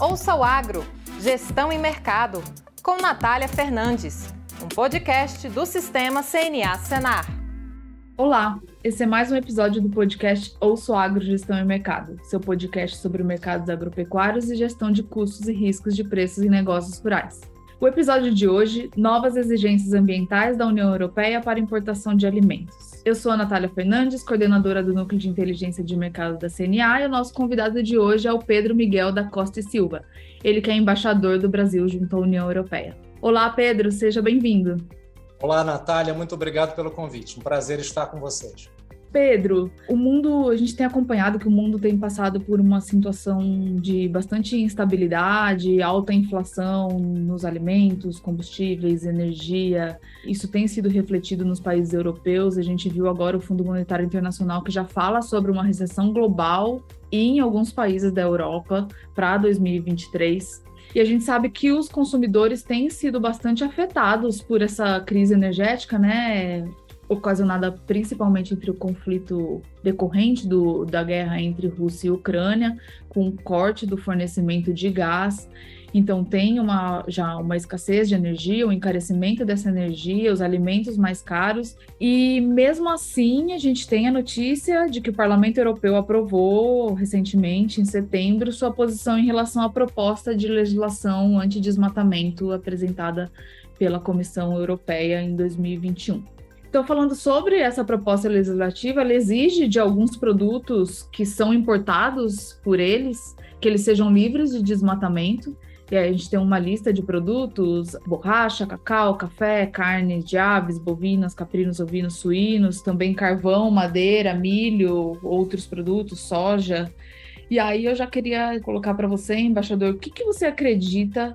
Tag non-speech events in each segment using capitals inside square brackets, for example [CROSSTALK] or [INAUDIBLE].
Ouça o Agro, Gestão e Mercado, com Natália Fernandes, um podcast do Sistema CNA Senar. Olá, esse é mais um episódio do podcast Ouça o Agro, Gestão e Mercado, seu podcast sobre mercados agropecuários e gestão de custos e riscos de preços em negócios rurais. O episódio de hoje, novas exigências ambientais da União Europeia para importação de alimentos. Eu sou a Natália Fernandes, coordenadora do Núcleo de Inteligência de Mercado da CNA, e o nosso convidado de hoje é o Pedro Miguel da Costa e Silva, ele que é embaixador do Brasil junto à União Europeia. Olá, Pedro, seja bem-vindo. Olá, Natália, muito obrigado pelo convite. Um prazer estar com vocês. Pedro, o mundo, a gente tem acompanhado que o mundo tem passado por uma situação de bastante instabilidade, alta inflação nos alimentos, combustíveis, energia. Isso tem sido refletido nos países europeus. A gente viu agora o Fundo Monetário Internacional que já fala sobre uma recessão global em alguns países da Europa para 2023. E a gente sabe que os consumidores têm sido bastante afetados por essa crise energética, né? Ocasionada principalmente entre o conflito decorrente do, da guerra entre Rússia e Ucrânia, com o corte do fornecimento de gás. Então tem uma, já uma escassez de energia, o um encarecimento dessa energia, os alimentos mais caros. E mesmo assim, a gente tem a notícia de que o Parlamento Europeu aprovou recentemente, em setembro, sua posição em relação à proposta de legislação antidesmatamento apresentada pela Comissão Europeia em 2021. Então, falando sobre essa proposta legislativa, ela exige de alguns produtos que são importados por eles que eles sejam livres de desmatamento. E aí a gente tem uma lista de produtos: borracha, cacau, café, carne de aves, bovinas, caprinos, ovinos, suínos, também carvão, madeira, milho, outros produtos, soja. E aí eu já queria colocar para você, embaixador, o que, que você acredita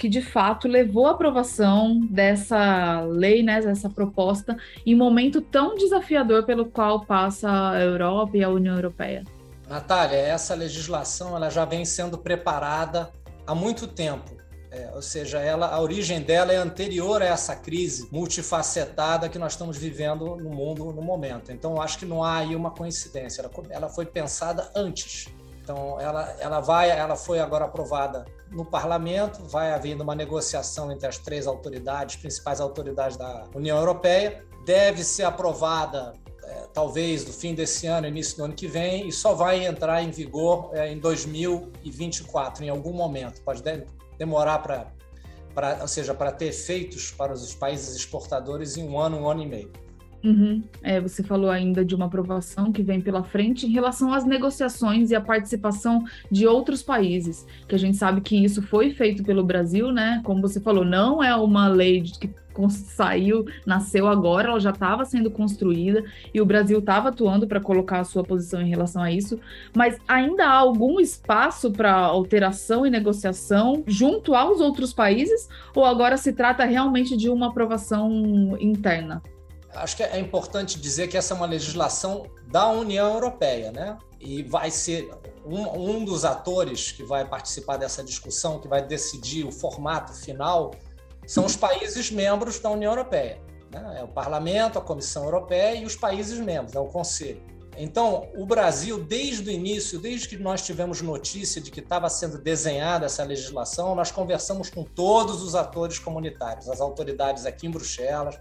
que de fato levou à aprovação dessa lei, né, dessa proposta, em momento tão desafiador pelo qual passa a Europa e a União Europeia? Natália, essa legislação ela já vem sendo preparada há muito tempo. É, ou seja, ela, a origem dela é anterior a essa crise multifacetada que nós estamos vivendo no mundo no momento. Então, acho que não há aí uma coincidência. Ela, ela foi pensada antes. Então, ela, ela vai, ela foi agora aprovada no parlamento, vai havendo uma negociação entre as três autoridades, principais autoridades da União Europeia, deve ser aprovada é, talvez no fim desse ano, início do ano que vem, e só vai entrar em vigor é, em 2024, em algum momento. Pode de demorar para, ou seja, para ter efeitos para os países exportadores em um ano, um ano e meio. Uhum. É, você falou ainda de uma aprovação que vem pela frente em relação às negociações e a participação de outros países, que a gente sabe que isso foi feito pelo Brasil, né? Como você falou, não é uma lei que saiu, nasceu agora, ela já estava sendo construída e o Brasil estava atuando para colocar a sua posição em relação a isso, mas ainda há algum espaço para alteração e negociação junto aos outros países ou agora se trata realmente de uma aprovação interna? Acho que é importante dizer que essa é uma legislação da União Europeia, né? E vai ser um, um dos atores que vai participar dessa discussão, que vai decidir o formato final, são os países membros da União Europeia. Né? É o Parlamento, a Comissão Europeia e os países membros, é o Conselho. Então, o Brasil, desde o início, desde que nós tivemos notícia de que estava sendo desenhada essa legislação, nós conversamos com todos os atores comunitários, as autoridades aqui em Bruxelas,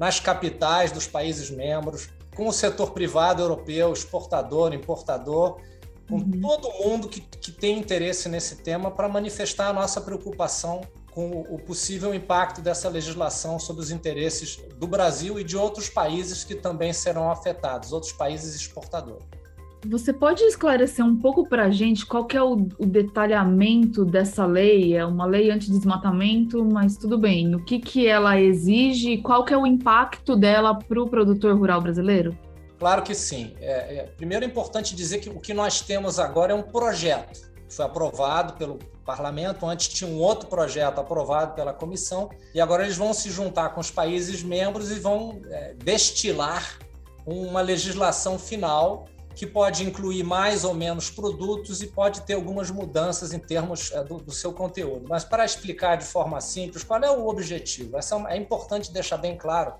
nas capitais dos países membros, com o setor privado europeu, exportador, importador, com uhum. todo mundo que, que tem interesse nesse tema para manifestar a nossa preocupação com o possível impacto dessa legislação sobre os interesses do Brasil e de outros países que também serão afetados, outros países exportadores. Você pode esclarecer um pouco para a gente qual é o, o, detalhamento dessa lei? É uma lei anti-desmatamento, mas tudo bem. O que, que ela exige e qual é o impacto dela para o produtor rural brasileiro? Claro que sim. É, é, primeiro é importante dizer que o que nós temos agora é um projeto. Foi aprovado pelo parlamento, antes tinha um outro projeto aprovado pela comissão, e agora eles vão se juntar com os países membros e vão é, destilar uma legislação final que pode incluir mais ou menos produtos e pode ter algumas mudanças em termos é, do, do, seu conteúdo. Mas para explicar de forma simples, qual é o objetivo? É, é importante deixar bem claro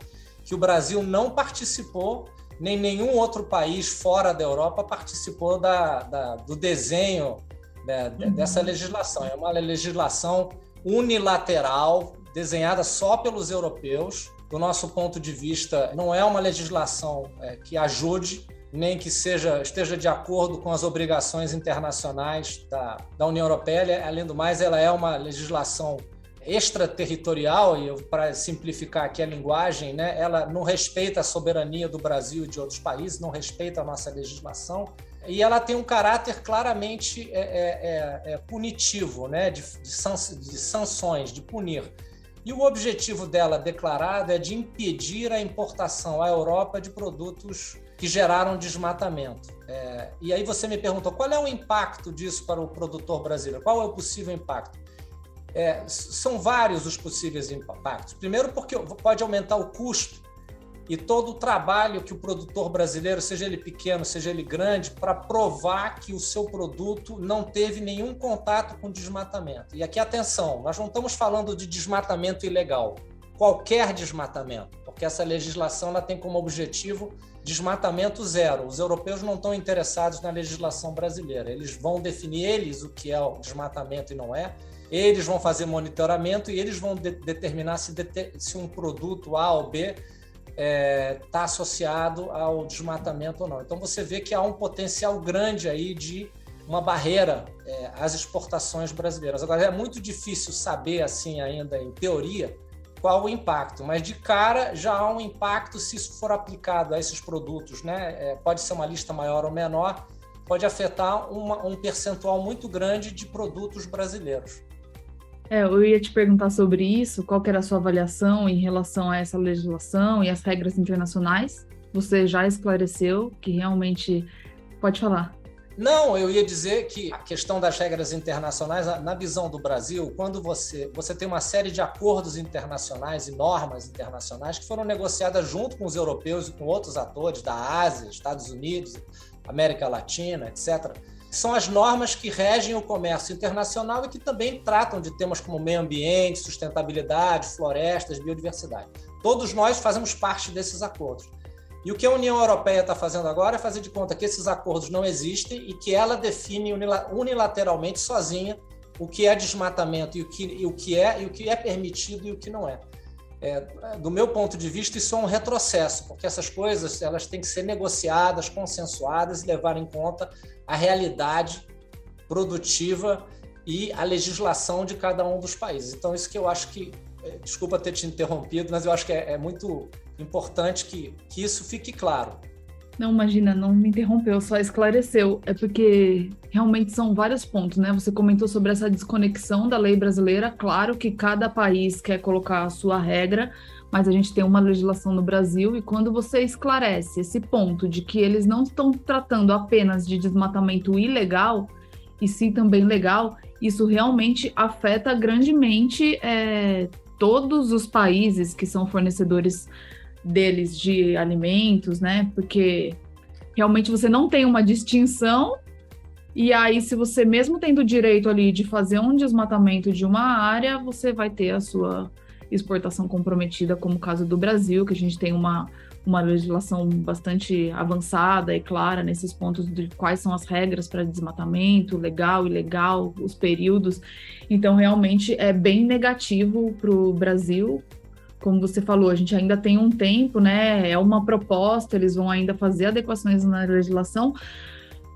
que o Brasil não participou, nem nenhum outro país fora da Europa participou da, da, do desenho né, uhum. dessa legislação. É uma legislação unilateral, desenhada só pelos europeus. Do nosso ponto de vista, não é uma legislação é, que ajude nem que seja esteja de acordo com as obrigações internacionais da, da União Europeia. Além do mais, ela é uma legislação extraterritorial, e para simplificar aqui a linguagem, né, ela não respeita a soberania do Brasil e de outros países, não respeita a nossa legislação, e ela tem um caráter claramente é, é, é, é punitivo, né, de, de, de sanções, de punir. E o objetivo dela declarado é de impedir a importação à Europa de produtos que geraram desmatamento. É, e aí você me perguntou qual é o impacto disso para o produtor brasileiro? Qual é o possível impacto? É, são vários os possíveis impactos. Primeiro, porque pode aumentar o custo e todo o trabalho que o produtor brasileiro, seja ele pequeno, seja ele grande, para provar que o seu produto não teve nenhum contato com desmatamento. E aqui, atenção, nós não estamos falando de desmatamento ilegal, qualquer desmatamento, porque essa legislação ela tem como objetivo desmatamento zero. Os europeus não estão interessados na legislação brasileira, eles vão definir eles o que é o desmatamento e não é eles vão fazer monitoramento e eles vão de determinar se, de se, um produto A ou B está é, tá associado ao desmatamento ou não. Então você vê que há um potencial grande aí de uma barreira é, às exportações brasileiras. Agora é muito difícil saber assim ainda em teoria qual o impacto, mas de cara já há um impacto se isso for aplicado a esses produtos, né? É, pode ser uma lista maior ou menor, pode afetar uma, um percentual muito grande de produtos brasileiros. É, eu ia te perguntar sobre isso, qual era a sua avaliação em relação a essa legislação e as regras internacionais. Você já esclareceu que realmente pode falar. Não, eu ia dizer que a questão das regras internacionais, na visão do Brasil, quando você, você tem uma série de acordos internacionais e normas internacionais que foram negociadas junto com os europeus e com outros atores da Ásia, Estados Unidos, América Latina, etc são as normas que regem o comércio internacional e que também tratam de temas como meio ambiente, sustentabilidade, florestas, biodiversidade. Todos nós fazemos parte desses acordos. E o que a União Europeia está fazendo agora é fazer de conta que esses acordos não existem e que ela define unilateralmente, sozinha, o que é desmatamento e o que, e o que é e o que é permitido e o que não é. É, do meu ponto de vista, isso é um retrocesso, porque essas coisas elas têm que ser negociadas, consensuadas e levar em conta a realidade produtiva e a legislação de cada um dos países. Então, isso que eu acho que, é, desculpa ter te interrompido, mas eu acho que é, é muito importante que, que isso fique claro. Não, imagina, não me interrompeu, só esclareceu. É porque realmente são vários pontos, né? Você comentou sobre essa desconexão da lei brasileira. Claro que cada país quer colocar a sua regra, mas a gente tem uma legislação no Brasil e quando você esclarece esse ponto de que eles não estão tratando apenas de desmatamento ilegal, e sim também legal, isso realmente afeta grandemente é, todos os países que são fornecedores deles de alimentos, né? Porque realmente você não tem uma distinção. E aí, se você mesmo tendo o direito ali de fazer um desmatamento de uma área, você vai ter a sua exportação comprometida, como o caso do Brasil, que a gente tem uma, uma legislação bastante avançada e clara nesses pontos de quais são as regras para desmatamento, legal, ilegal, os períodos. Então, realmente é bem negativo para o Brasil, como você falou, a gente ainda tem um tempo, né? É uma proposta, eles vão ainda fazer adequações na legislação,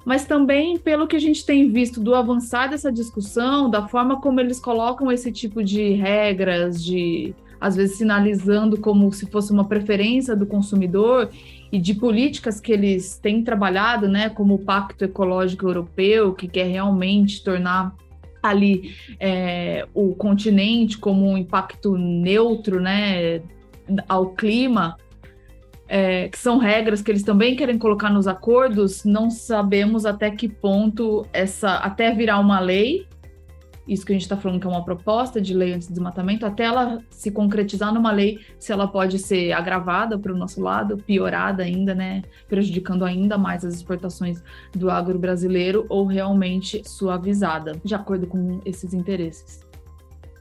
mas também pelo que a gente tem visto do avançar dessa discussão, da forma como eles colocam esse tipo de regras, de às vezes sinalizando como se fosse uma preferência do consumidor e de políticas que eles têm trabalhado, né, como o Pacto Ecológico Europeu, que quer realmente tornar ali é, o continente como um impacto neutro né, ao clima, é, que são regras que eles também querem colocar nos acordos, não sabemos até que ponto essa, até virar uma lei, isso que a gente está falando que é uma proposta de lei anti-desmatamento, até ela se concretizar numa lei, se ela pode ser agravada para o nosso lado, piorada ainda, né, prejudicando ainda mais as exportações do agro brasileiro, ou realmente suavizada, de acordo com esses interesses.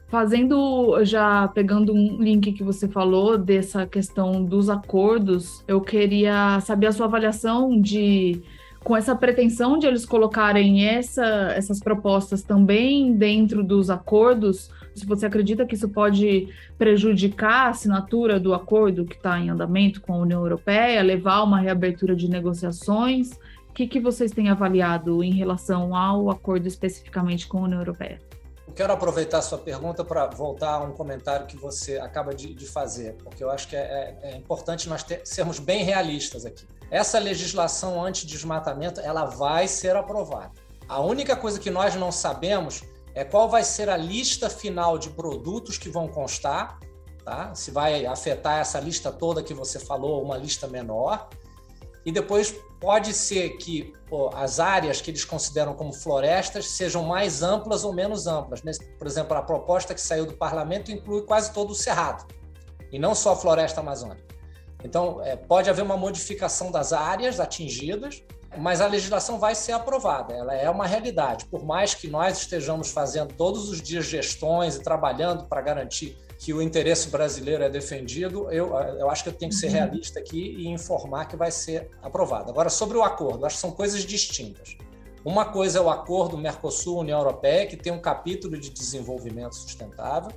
Fazendo, já pegando um link que você falou dessa questão dos acordos, eu queria saber a sua avaliação de com essa pretensão de eles colocarem essa, essas propostas também dentro dos acordos, se você acredita que isso pode prejudicar a assinatura do acordo que está em andamento com a União Europeia, levar a uma reabertura de negociações, o que, que vocês têm avaliado em relação ao acordo especificamente com a União Europeia? quero aproveitar sua pergunta para voltar a um comentário que você acaba de, de fazer, porque eu acho que é, é, é importante nós ter, sermos bem realistas aqui. Essa legislação anti-desmatamento ela vai ser aprovada. A única coisa que nós não sabemos é qual vai ser a lista final de produtos que vão constar, tá? se vai afetar essa lista toda que você falou, uma lista menor. E depois pode ser que pô, as áreas que eles consideram como florestas sejam mais amplas ou menos amplas. Por exemplo, a proposta que saiu do parlamento inclui quase todo o cerrado, e não só a floresta amazônica. Então, é, pode haver uma modificação das áreas atingidas, mas a legislação vai ser aprovada, ela é uma realidade. Por mais que nós estejamos fazendo todos os dias gestões e trabalhando para garantir que o interesse brasileiro é defendido, eu, eu acho que eu tenho que ser uhum. realista aqui e informar que vai ser aprovado. Agora, sobre o acordo, acho que são coisas distintas. Uma coisa é o acordo Mercosul-União Europeia, que tem um capítulo de desenvolvimento sustentável,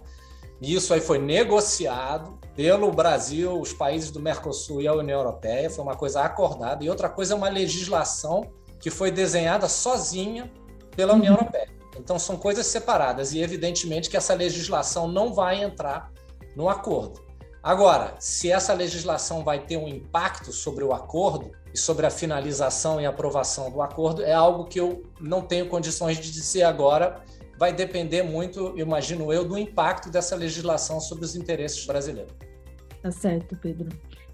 e isso aí foi negociado pelo Brasil, os países do Mercosul e a União Europeia, foi uma coisa acordada. E outra coisa é uma legislação que foi desenhada sozinha pela União uhum. Europeia. Então, são coisas separadas e, evidentemente, que essa legislação não vai entrar no acordo. Agora, se essa legislação vai ter um impacto sobre o acordo e sobre a finalização e aprovação do acordo, é algo que eu não tenho condições de dizer agora. Vai depender muito, imagino eu, do impacto dessa legislação sobre os interesses brasileiros. Tá certo, Pedro.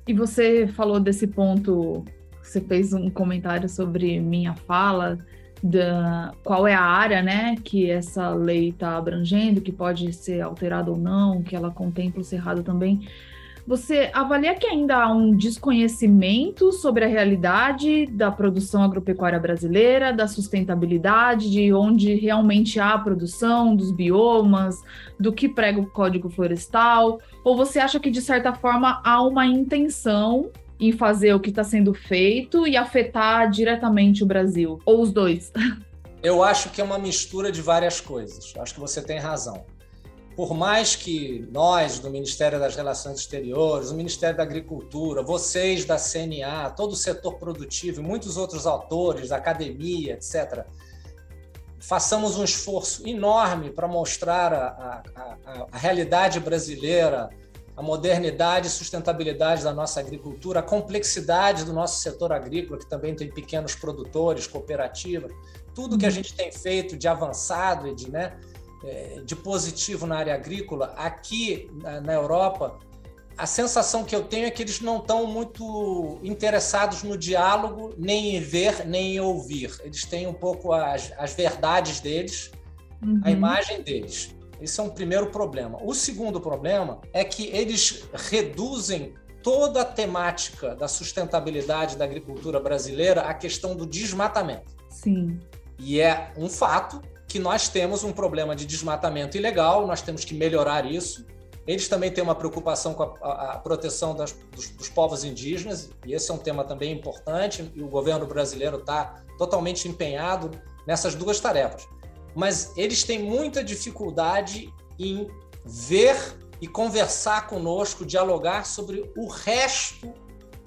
E você falou desse ponto, você fez um comentário sobre minha fala da qual é a área, né, que essa lei está abrangendo, que pode ser alterada ou não, que ela contempla o cerrado também. Você avalia que ainda há um desconhecimento sobre a realidade da produção agropecuária brasileira, da sustentabilidade, de onde realmente há produção, dos biomas, do que prega o Código Florestal? Ou você acha que, de certa forma, há uma intenção em fazer o que está sendo feito e afetar diretamente o Brasil? Ou os dois? [LAUGHS] Eu acho que é uma mistura de várias coisas. Acho que você tem razão. Por mais que nós, do Ministério das Relações Exteriores, o Ministério da Agricultura, vocês da CNA, todo o setor produtivo e muitos outros autores, academia, etc., façamos um esforço enorme para mostrar a, a, a, a realidade brasileira, a modernidade e sustentabilidade da nossa agricultura, a complexidade do nosso setor agrícola, que também tem pequenos produtores, cooperativas, tudo que a gente tem feito de avançado e de, né, de positivo na área agrícola, aqui na Europa, a sensação que eu tenho é que eles não estão muito interessados no diálogo, nem em ver, nem em ouvir. Eles têm um pouco as, as verdades deles, uhum. a imagem deles. Esse é um primeiro problema. O segundo problema é que eles reduzem toda a temática da sustentabilidade da agricultura brasileira à questão do desmatamento. Sim. E é um fato que nós temos um problema de desmatamento ilegal, nós temos que melhorar isso. Eles também têm uma preocupação com a, a, a proteção das, dos, dos, povos indígenas, e esse é um tema também importante, e o governo brasileiro está totalmente empenhado nessas duas tarefas mas eles têm muita dificuldade em ver e conversar conosco, dialogar sobre o resto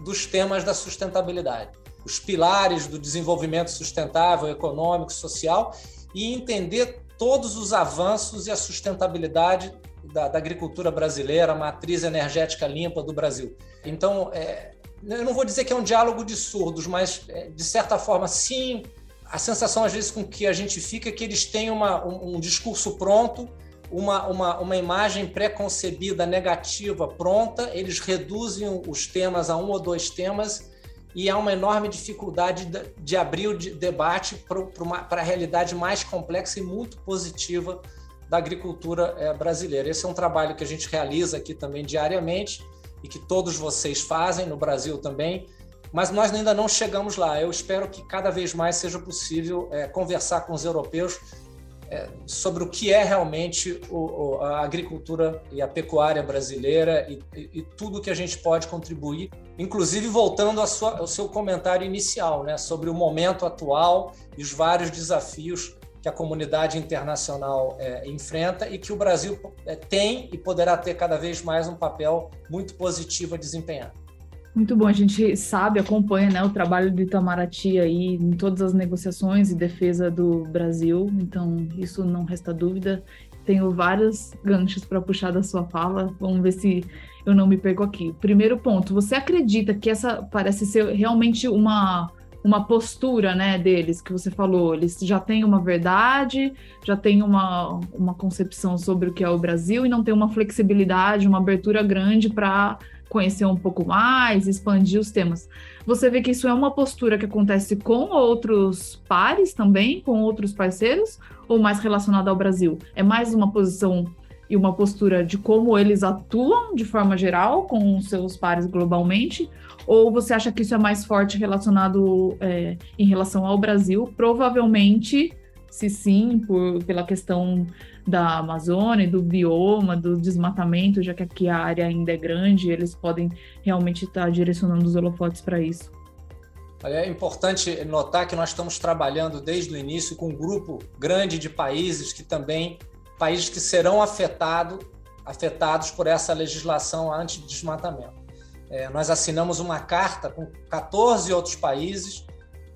dos temas da sustentabilidade, os pilares do desenvolvimento sustentável, econômico, social e entender todos os avanços e a sustentabilidade da, da agricultura brasileira, a matriz energética limpa do Brasil. Então, é, eu não vou dizer que é um diálogo de surdos, mas é, de certa forma, sim, a sensação, às vezes, com que a gente fica é que eles têm uma, um, um discurso pronto, uma, uma, uma imagem pré-concebida negativa pronta, eles reduzem os temas a um ou dois temas e há uma enorme dificuldade de, abrir o debate para a realidade mais complexa e muito positiva da agricultura é, brasileira. Esse é um trabalho que a gente realiza aqui também diariamente e que todos vocês fazem no Brasil também mas nós ainda não chegamos lá. Eu espero que cada vez mais seja possível é, conversar com os europeus sobre o que é realmente o, a agricultura e a pecuária brasileira e, e, e, tudo que a gente pode contribuir, inclusive voltando sua, ao seu comentário inicial, né, sobre o momento atual e os vários desafios que a comunidade internacional é, enfrenta e que o Brasil é, tem e poderá ter cada vez mais um papel muito positivo a desempenhar. Muito bom, a gente sabe, acompanha né, o trabalho do Itamaraty aí em todas as negociações e defesa do Brasil, então isso não resta dúvida. Tenho vários ganchos para puxar da sua fala, vamos ver se eu não me perco aqui. Primeiro ponto, você acredita que essa parece ser realmente uma uma postura né, deles, que você falou, eles já têm uma verdade, já têm uma, uma concepção sobre o que é o Brasil e não tem uma flexibilidade, uma abertura grande para conhecer um pouco mais, expandir os temas. Você vê que isso é uma postura que acontece com outros pares também, com outros parceiros, ou mais relacionada ao Brasil? É mais uma posição e uma postura de como eles atuam de forma geral com seus pares globalmente? Ou você acha que isso é mais forte relacionado é, em relação ao Brasil? Provavelmente, se sim, por, pela questão da Amazônia, do bioma, do desmatamento, já que aqui a área ainda é grande, eles podem realmente estar direcionando os holofotes para isso. É importante notar que nós estamos trabalhando desde o início com um grupo grande de países que também países que serão afetado, afetados por essa legislação anti-desmatamento. É, nós assinamos uma carta com 14 outros países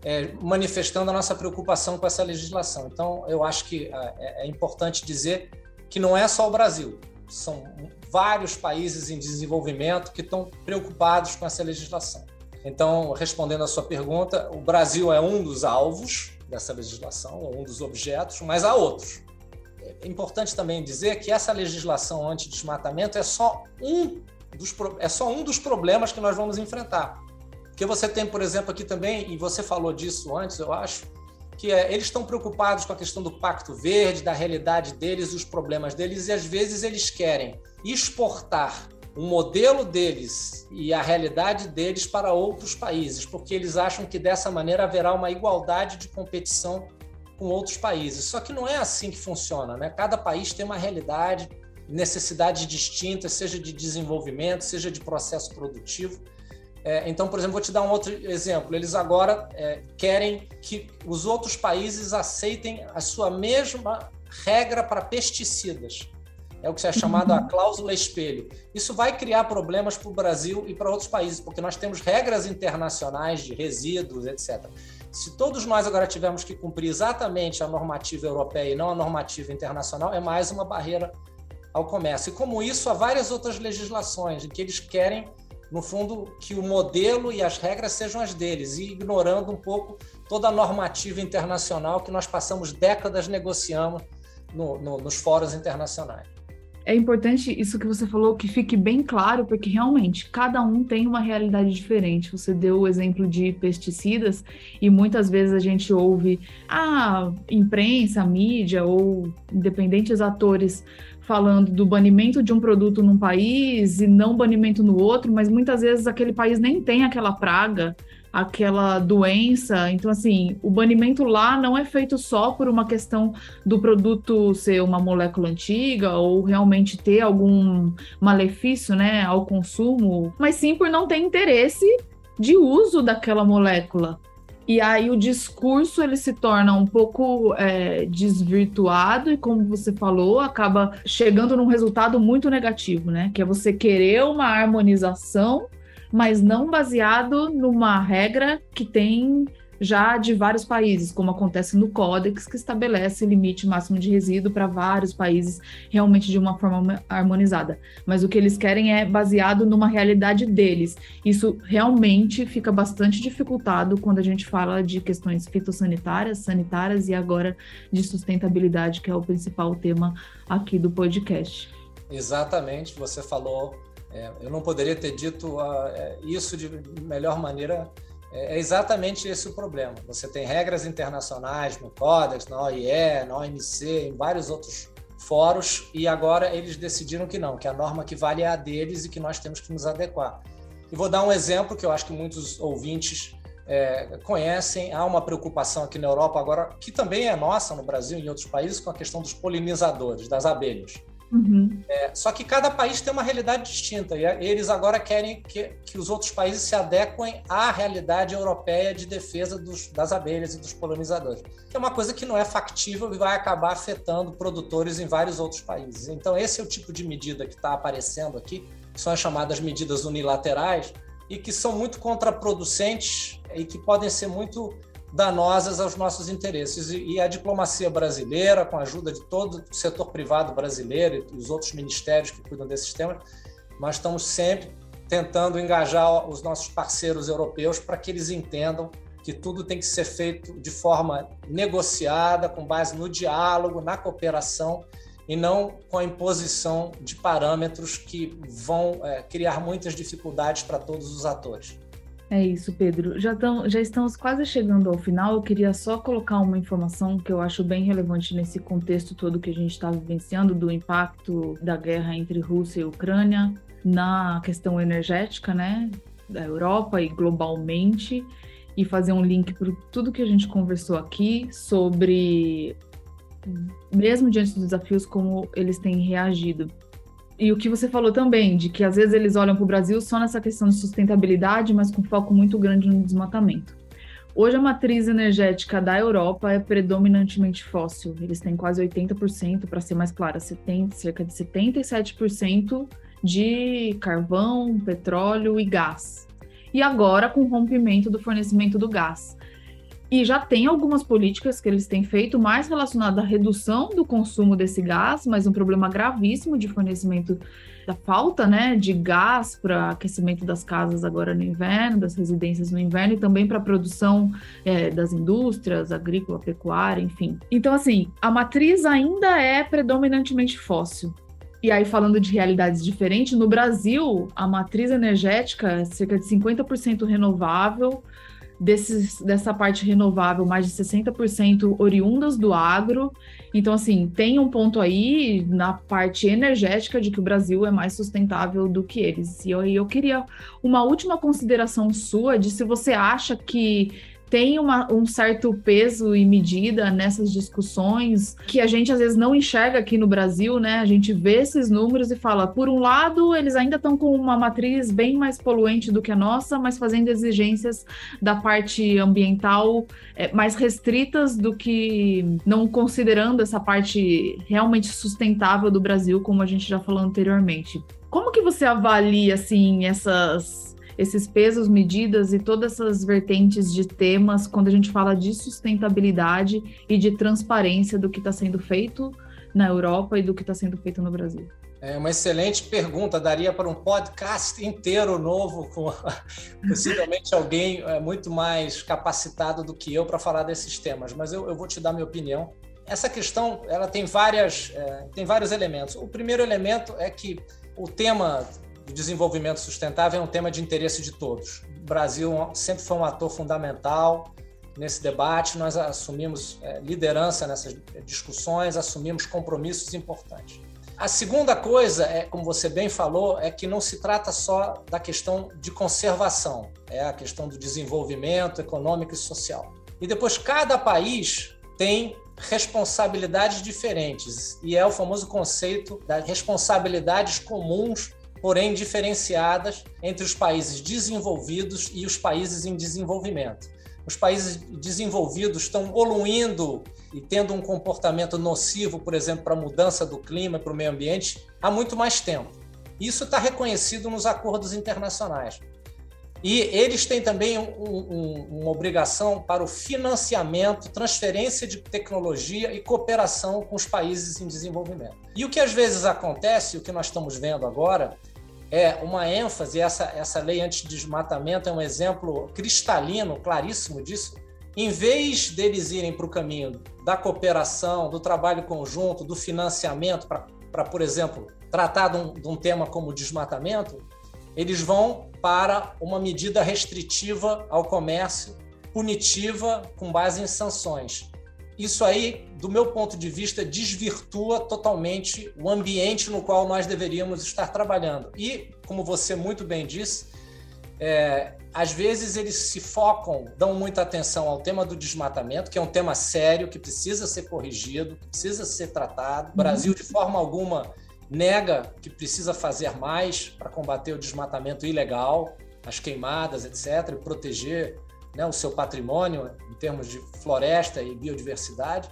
é, manifestando a nossa preocupação com essa legislação. Então, eu acho que é, é importante dizer que não é só o Brasil, são vários países em desenvolvimento que estão preocupados com essa legislação. Então, respondendo à sua pergunta, o Brasil é um dos alvos dessa legislação, um dos objetos, mas há outros. É importante também dizer que essa legislação anti-desmatamento é só um dos, é só um dos problemas que nós vamos enfrentar. Porque você tem, por exemplo, aqui também, e você falou disso antes, eu acho, que é, eles estão preocupados com a questão do Pacto Verde, da realidade deles, dos problemas deles, e às vezes eles querem exportar o modelo deles e a realidade deles para outros países, porque eles acham que dessa maneira haverá uma igualdade de competição com outros países. Só que não é assim que funciona, né? Cada país tem uma realidade, necessidades distintas, seja de desenvolvimento, seja de processo produtivo. É, então, por exemplo, vou te dar um outro exemplo. Eles agora é, querem que os outros países aceitem a sua mesma regra para pesticidas. É o que é chamado a cláusula espelho. Isso vai criar problemas para o Brasil e para outros países, porque nós temos regras internacionais de resíduos, etc. Se todos nós agora tivermos que cumprir exatamente a normativa europeia e não a normativa internacional, é mais uma barreira ao comércio. E como isso, há várias outras legislações em que eles querem no fundo, que o modelo e as regras sejam as deles, e ignorando um pouco toda a normativa internacional que nós passamos décadas negociando no, no, nos fóruns internacionais. É importante isso que você falou que fique bem claro, porque realmente cada um tem uma realidade diferente. Você deu o exemplo de pesticidas e muitas vezes a gente ouve a ah, imprensa, a mídia ou independentes atores falando do banimento de um produto num país e não banimento no outro, mas muitas vezes aquele país nem tem aquela praga, aquela doença. Então, assim, o banimento lá não é feito só por uma questão do produto ser uma molécula antiga ou realmente ter algum malefício, né, ao consumo, mas sim por não ter interesse de uso daquela molécula. E aí o discurso ele se torna um pouco é, desvirtuado e, como você falou, acaba chegando num resultado muito negativo, né? Que é você querer uma harmonização, mas não baseado numa regra que tem já de vários países, como acontece no Códex, que estabelece limite máximo de resíduo para vários países, realmente de uma forma harmonizada. Mas o que eles querem é baseado numa realidade deles. Isso realmente fica bastante dificultado quando a gente fala de questões fitossanitárias, sanitárias e agora de sustentabilidade, que é o principal tema aqui do podcast. Exatamente, você falou. É, eu não poderia ter dito uh, isso de melhor maneira é, é exatamente esse o problema. Você tem regras internacionais no Codex, na OIE, na OMC, em vários outros fóruns, e agora eles decidiram que não, que a norma que vale é a deles e que nós temos que nos adequar. E vou dar um exemplo que eu acho que muitos ouvintes é, conhecem. Há uma preocupação aqui na Europa agora, que também é nossa no Brasil e em outros países, com a questão dos polinizadores, das abelhas. Uhum. É, só que cada país tem uma realidade distinta e eles agora querem que, que os outros países se adequem à realidade europeia de defesa dos, das abelhas e dos polinizadores, que é uma coisa que não é factível e vai acabar afetando produtores em vários outros países. Então, esse é o tipo de medida que está aparecendo aqui, que são as chamadas medidas unilaterais e que são muito contraproducentes e que podem ser muito danosas aos nossos interesses. E a diplomacia brasileira, com a ajuda de todo o setor privado brasileiro e os outros ministérios que cuidam desses temas, nós estamos sempre tentando engajar os nossos parceiros europeus para que eles entendam que tudo tem que ser feito de forma negociada, com base no diálogo, na cooperação e não com a imposição de parâmetros que vão é, criar muitas dificuldades para todos os atores. É isso, Pedro. Já, tão, já estamos quase chegando ao final. Eu queria só colocar uma informação que eu acho bem relevante nesse contexto todo que a gente está vivenciando do impacto da guerra entre Rússia e Ucrânia na questão energética, né, da Europa e globalmente, e fazer um link para tudo que a gente conversou aqui sobre, mesmo diante dos desafios, como eles têm reagido. E o que você falou também, de que às vezes eles olham para o Brasil só nessa questão de sustentabilidade, mas com foco muito grande no desmatamento. Hoje a matriz energética da Europa é predominantemente fóssil. Eles têm quase 80%, para ser mais clara, cerca de 77% de carvão, petróleo e gás. E agora com o rompimento do fornecimento do gás. E já tem algumas políticas que eles têm feito mais relacionadas à redução do consumo desse gás, mas um problema gravíssimo de fornecimento da falta né, de gás para aquecimento das casas agora no inverno, das residências no inverno, e também para a produção é, das indústrias, agrícola, pecuária, enfim. Então, assim, a matriz ainda é predominantemente fóssil. E aí, falando de realidades diferentes, no Brasil, a matriz energética é cerca de 50% renovável, desses, dessa parte renovável, mais de 60% oriundas do agro. Então, assim, tem um ponto aí na parte energética de que o Brasil é mais sustentável do que eles. E eu, eu queria uma última consideração sua de se você acha que tem uma, um certo peso e medida nessas discussões que a gente às vezes não enxerga aqui no Brasil, né? A gente vê esses números e fala, por um lado, eles ainda estão com uma matriz bem mais poluente do que a nossa, mas fazendo exigências da parte ambiental é, mais restritas do que não considerando essa parte realmente sustentável do Brasil, como a gente já falou anteriormente. Como que você avalia assim essas esses pesos, medidas e todas essas vertentes de temas quando a gente fala de sustentabilidade e de transparência do que está sendo feito na Europa e do que está sendo feito no Brasil? É uma excelente pergunta, daria para um podcast inteiro novo, com [LAUGHS] possivelmente alguém é, muito mais capacitado do que eu para falar desses temas, mas eu, eu, vou te dar minha opinião. Essa questão ela tem, várias, é, tem vários elementos. O primeiro elemento é que o tema desenvolvimento sustentável é um tema de interesse de todos. O Brasil sempre foi um ator fundamental nesse debate, nós assumimos é, liderança nessas discussões, assumimos compromissos importantes. A segunda coisa, é, como você bem falou, é que não se trata só da questão de conservação, é a questão do desenvolvimento econômico e social. E depois, cada país tem responsabilidades diferentes, e é o famoso conceito das responsabilidades comuns porém diferenciadas entre os países desenvolvidos e os países em desenvolvimento. Os países desenvolvidos estão evoluindo e tendo um comportamento nocivo, por exemplo, para a mudança do clima, para o meio ambiente, há muito mais tempo. Isso está reconhecido nos acordos internacionais. E eles têm também um, um, uma obrigação para o financiamento, transferência de tecnologia e cooperação com os países em desenvolvimento. E o que às vezes acontece, o que nós estamos vendo agora, é uma ênfase, essa, essa lei anti-desmatamento é um exemplo cristalino, claríssimo disso. Em vez deles irem para o caminho da cooperação, do trabalho conjunto, do financiamento, para, por exemplo, tratar de um, de um tema como desmatamento, eles vão para uma medida restritiva ao comércio, punitiva, com base em sanções isso aí, do meu ponto de vista, desvirtua totalmente o ambiente no qual nós deveríamos estar trabalhando. E, como você muito bem disse, é, às vezes eles se focam, dão muita atenção ao tema do desmatamento, que é um tema sério, que precisa ser corrigido, que precisa ser tratado. O Brasil, de forma alguma, nega que precisa fazer mais para combater o desmatamento ilegal, as queimadas, etc., e proteger né, o seu patrimônio termos de floresta e biodiversidade.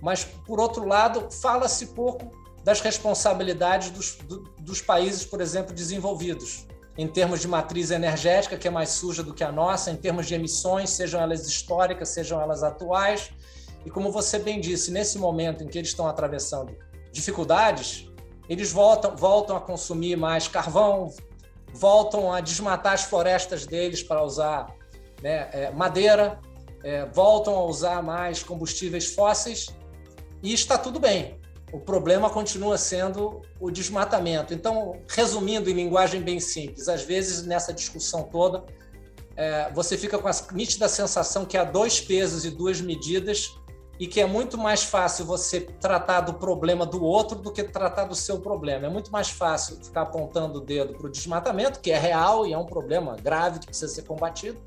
Mas, por outro lado, fala-se pouco das responsabilidades dos, do, dos países, por exemplo, desenvolvidos em termos de matriz energética, que é mais suja do que a nossa, em termos de emissões, sejam elas históricas, sejam elas atuais. E como você bem disse, nesse momento em que eles estão atravessando dificuldades, eles voltam, voltam a consumir mais carvão, voltam a desmatar as florestas deles para usar né, é, madeira, é, voltam a usar mais combustíveis fósseis e está tudo bem o problema continua sendo o desmatamento. Então, resumindo em linguagem bem simples, às vezes nessa discussão toda, é, você fica com a nítida sensação que há dois pesos e duas medidas e que é muito mais fácil você tratar do problema do outro do que tratar do seu problema. É muito mais fácil ficar apontando o dedo para o desmatamento, que é real e é um problema grave que precisa ser combatido,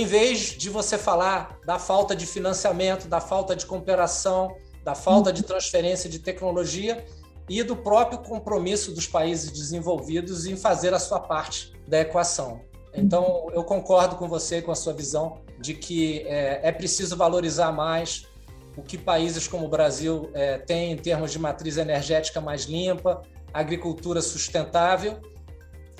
em vez de você falar da falta de financiamento, da falta de cooperação, da falta de transferência de tecnologia e do próprio compromisso dos países desenvolvidos em fazer a sua parte da equação. Então, eu concordo com você, com a sua visão de que é, é preciso valorizar mais o que países como o Brasil é, têm em termos de matriz energética mais limpa, agricultura sustentável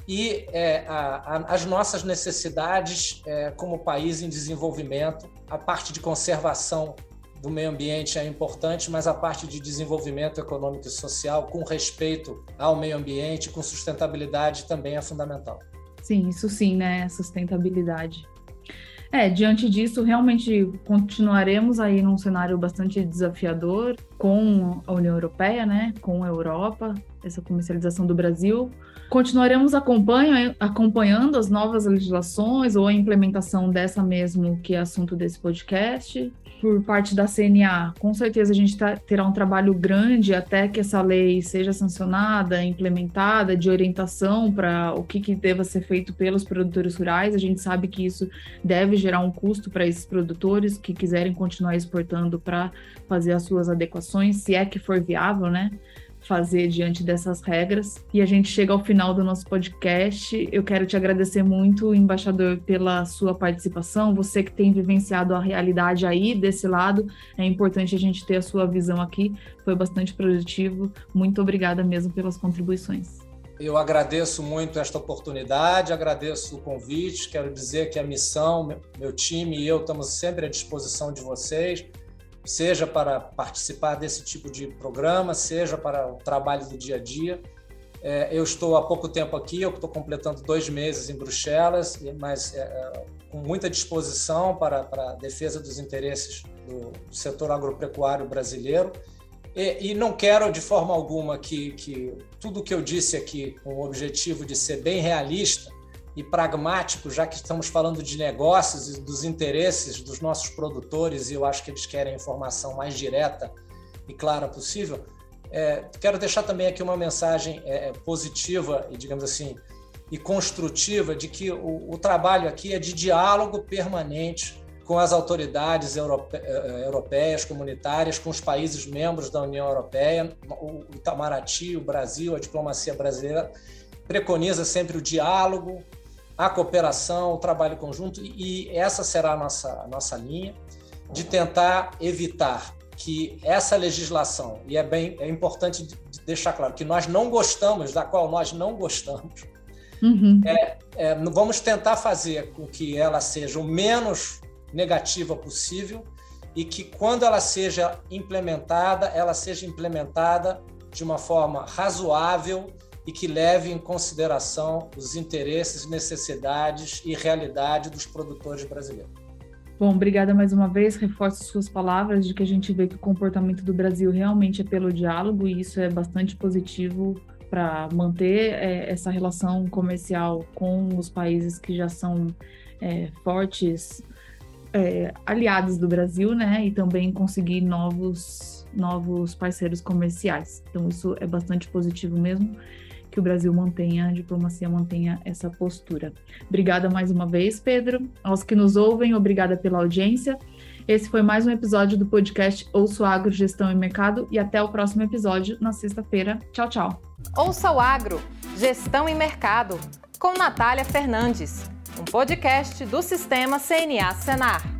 e é, a, a, as nossas necessidades é, como país em desenvolvimento, a parte de conservação do meio ambiente é importante, mas a parte de desenvolvimento econômico e social, com respeito ao meio ambiente, com sustentabilidade, também é fundamental. Sim, isso sim, né? Sustentabilidade. É, diante disso, realmente continuaremos aí num cenário bastante desafiador com a União Europeia, né? Com a Europa, essa comercialização do Brasil. Continuaremos acompanhando as novas legislações ou a implementação dessa mesmo, que é assunto desse podcast por parte da CNA, com certeza a gente tá, terá um trabalho grande até que essa lei seja sancionada, implementada, de orientação para o que, que deva ser feito pelos produtores rurais. A gente sabe que isso deve gerar um custo para esses produtores que quiserem continuar exportando para fazer as suas adequações, se é que for viável, né? Fazer diante dessas regras. E a gente chega ao final do nosso podcast. Eu quero te agradecer muito, embaixador, pela sua participação. Você que tem vivenciado a realidade aí desse lado, é importante a gente ter a sua visão aqui. Foi bastante produtivo. Muito obrigada mesmo pelas contribuições. Eu agradeço muito esta oportunidade, agradeço o convite. Quero dizer que a missão, meu time e eu estamos sempre à disposição de vocês seja para participar desse tipo de programa, seja para o trabalho do dia a dia. É, eu estou há pouco tempo aqui, eu estou completando dois meses em Bruxelas, mas é, é, com muita disposição para, para a defesa dos interesses do, setor agropecuário brasileiro. E, e, não quero de forma alguma que, que tudo que eu disse aqui, com o objetivo de ser bem realista, e pragmático, já que estamos falando de negócios e dos interesses dos nossos produtores, e eu acho que eles querem a informação mais direta e clara possível, é, quero deixar também aqui uma mensagem é, positiva e, digamos assim, e construtiva de que o, o, trabalho aqui é de diálogo permanente com as autoridades europe, é, europeias, comunitárias, com os países membros da União Europeia, o Itamaraty, o Brasil, a diplomacia brasileira preconiza sempre o diálogo, a cooperação, o trabalho conjunto, e essa será a nossa, a nossa linha de tentar evitar que essa legislação, e é bem é importante deixar claro que nós não gostamos, da qual nós não gostamos, uhum. é, é, vamos tentar fazer com que ela seja o menos negativa possível e que quando ela seja implementada, ela seja implementada de uma forma razoável e que leve em consideração os interesses, necessidades e realidade dos produtores brasileiros. Bom, obrigada mais uma vez. Reforço suas palavras de que a gente vê que o comportamento do Brasil realmente é pelo diálogo e isso é bastante positivo para manter é, essa relação comercial com os países que já são é, fortes é, aliados do Brasil, né? E também conseguir novos novos parceiros comerciais. Então isso é bastante positivo mesmo que o Brasil mantenha, a diplomacia mantenha essa postura. Obrigada mais uma vez, Pedro. Aos que nos ouvem, obrigada pela audiência. Esse foi mais um episódio do podcast Ouço Agro, Gestão e Mercado e até o próximo episódio na sexta-feira. Tchau, tchau. Ouça o Agro, Gestão e Mercado, com Natália Fernandes, um podcast do Sistema CNA Senar.